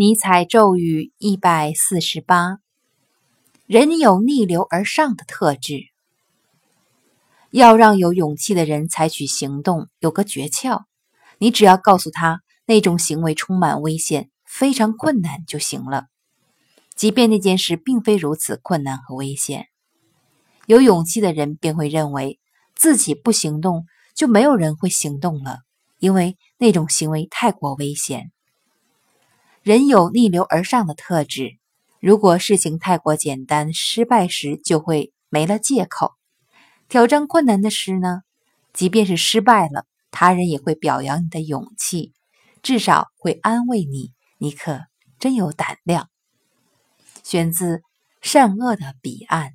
尼采咒语一百四十八：人有逆流而上的特质。要让有勇气的人采取行动，有个诀窍：你只要告诉他那种行为充满危险、非常困难就行了，即便那件事并非如此困难和危险。有勇气的人便会认为自己不行动，就没有人会行动了，因为那种行为太过危险。人有逆流而上的特质，如果事情太过简单，失败时就会没了借口。挑战困难的事呢，即便是失败了，他人也会表扬你的勇气，至少会安慰你，你可真有胆量。选自《善恶的彼岸》。